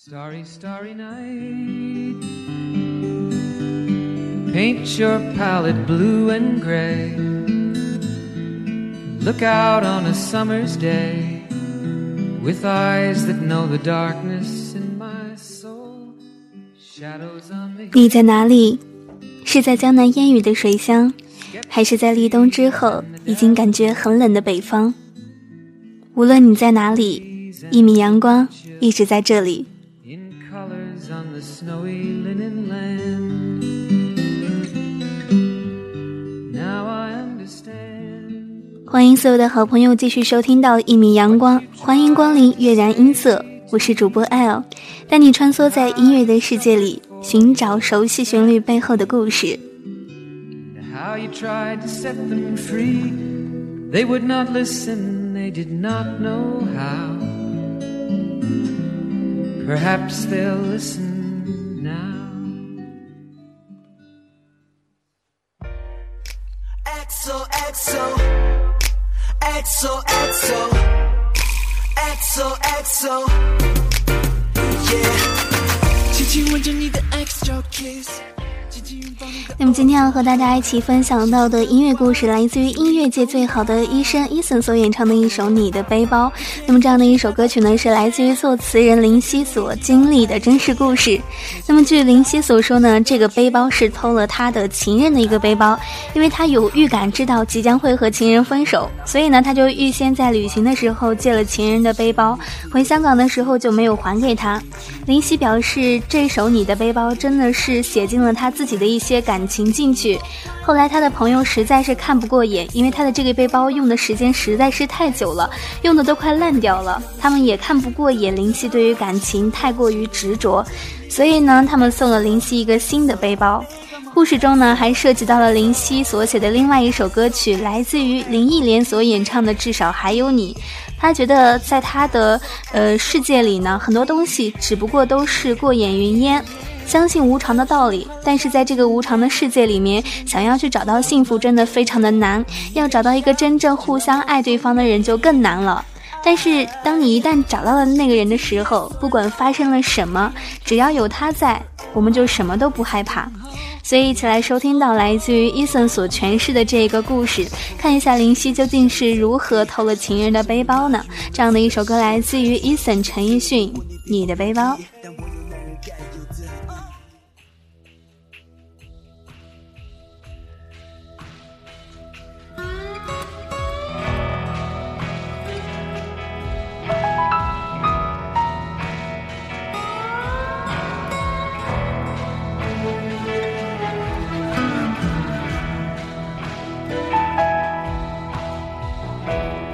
Starry, starry night. Paint your palette blue and gray. Look out on a summer's day with eyes that know the darkness in my soul. Shadows on me. 你在哪里？是在江南烟雨的水乡，还是在立冬之后已经感觉很冷的北方？无论你在哪里，一米阳光一直在这里。Colors on the snowy linen land. Now I understand. 欢迎所有的好朋友继续收听到一米阳光，欢迎光临月然音色，我是主播 L，带你穿梭在音乐的世界里，寻找熟悉旋律背后的故事。How you tried to set them free. They would not listen, they did not know how. Perhaps they'll listen now. Exo, exo, exo, exo, exo, exo. Yeah. extra kiss. 那么今天要和大家一起分享到的音乐故事，来自于音乐界最好的医生伊森所演唱的一首《你的背包》。那么这样的一首歌曲呢，是来自于作词人林夕所经历的真实故事。那么据林夕所说呢，这个背包是偷了他的情人的一个背包，因为他有预感知道即将会和情人分手，所以呢，他就预先在旅行的时候借了情人的背包，回香港的时候就没有还给他。林夕表示，这首《你的背包》真的是写进了他自己的一些感情进去。后来他的朋友实在是看不过眼，因为他的这个背包用的时间实在是太久了，用的都快烂掉了。他们也看不过眼林夕对于感情太过于执着，所以呢，他们送了林夕一个新的背包。故事中呢，还涉及到了林夕所写的另外一首歌曲，来自于林忆莲所演唱的《至少还有你》。他觉得在他的呃世界里呢，很多东西只不过都是过眼云烟，相信无常的道理。但是在这个无常的世界里面，想要去找到幸福，真的非常的难。要找到一个真正互相爱对方的人，就更难了。但是，当你一旦找到了那个人的时候，不管发生了什么，只要有他在，我们就什么都不害怕。所以，一起来收听到来自于伊森所诠释的这一个故事，看一下林夕究竟是如何偷了情人的背包呢？这样的一首歌来自于伊森陈奕迅，《你的背包》。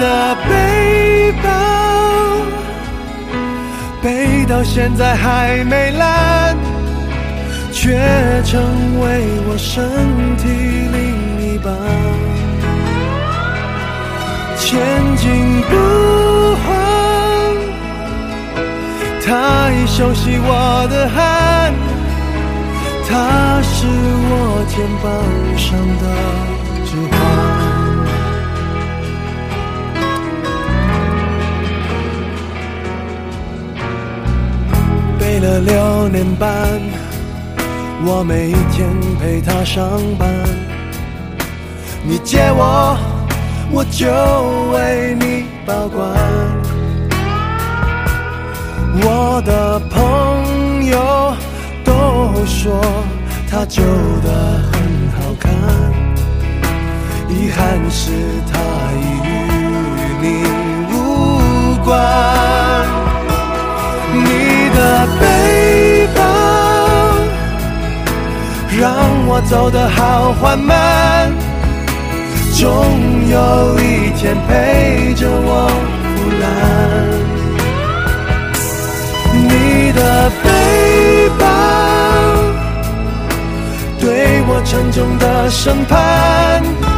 的背包背到现在还没烂，却成为我身体另一半。前进不换，它已熟悉我的汗，它是我肩膀上的了六年半，我每天陪他上班。你借我，我就为你保管。我的朋友都说他旧的很好看，遗憾是他已走的好缓慢，终有一天陪着我腐烂。你的背包对我沉重的审判。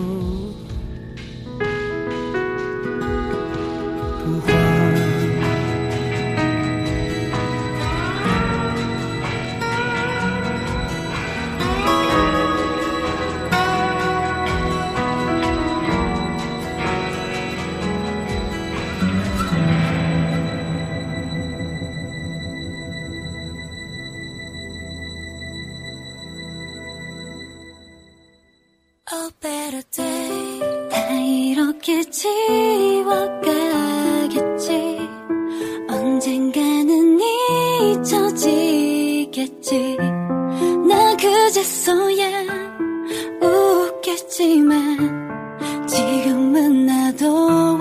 다 이렇게 지워가겠지. 언젠가는 잊혀지겠지. 나 그제서야 웃겠지만 지금은 나도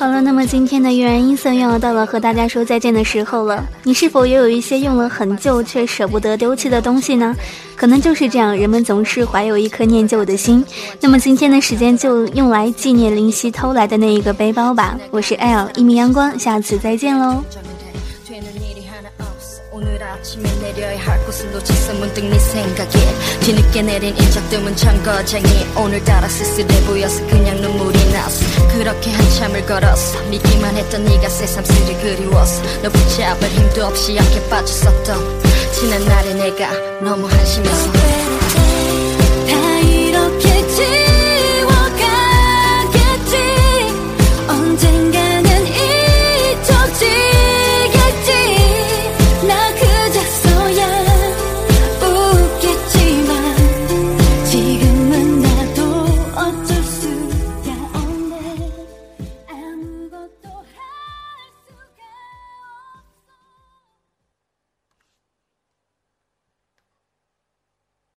好了，那么今天的月然音色又要到了和大家说再见的时候了。你是否也有一些用了很久却舍不得丢弃的东西呢？可能就是这样，人们总是怀有一颗念旧的心。那么今天的时间就用来纪念林夕偷来的那一个背包吧。我是 L 一米阳光，下次再见喽。 되는 일이 하나 없어 오늘 아침에 내려야 할 곳을 놓쳤어 문득 네 생각에 뒤늦게 내린 인적드문 정거장이 오늘따라 쓸쓸해 보여서 그냥 눈물이 났어 그렇게 한참을 걸었어 믿기만 했던 네가 새삼스레 그리웠어 너 붙잡을 힘도 없이 약해 빠졌었던 지난 날의 내가 너무 한심해서. 다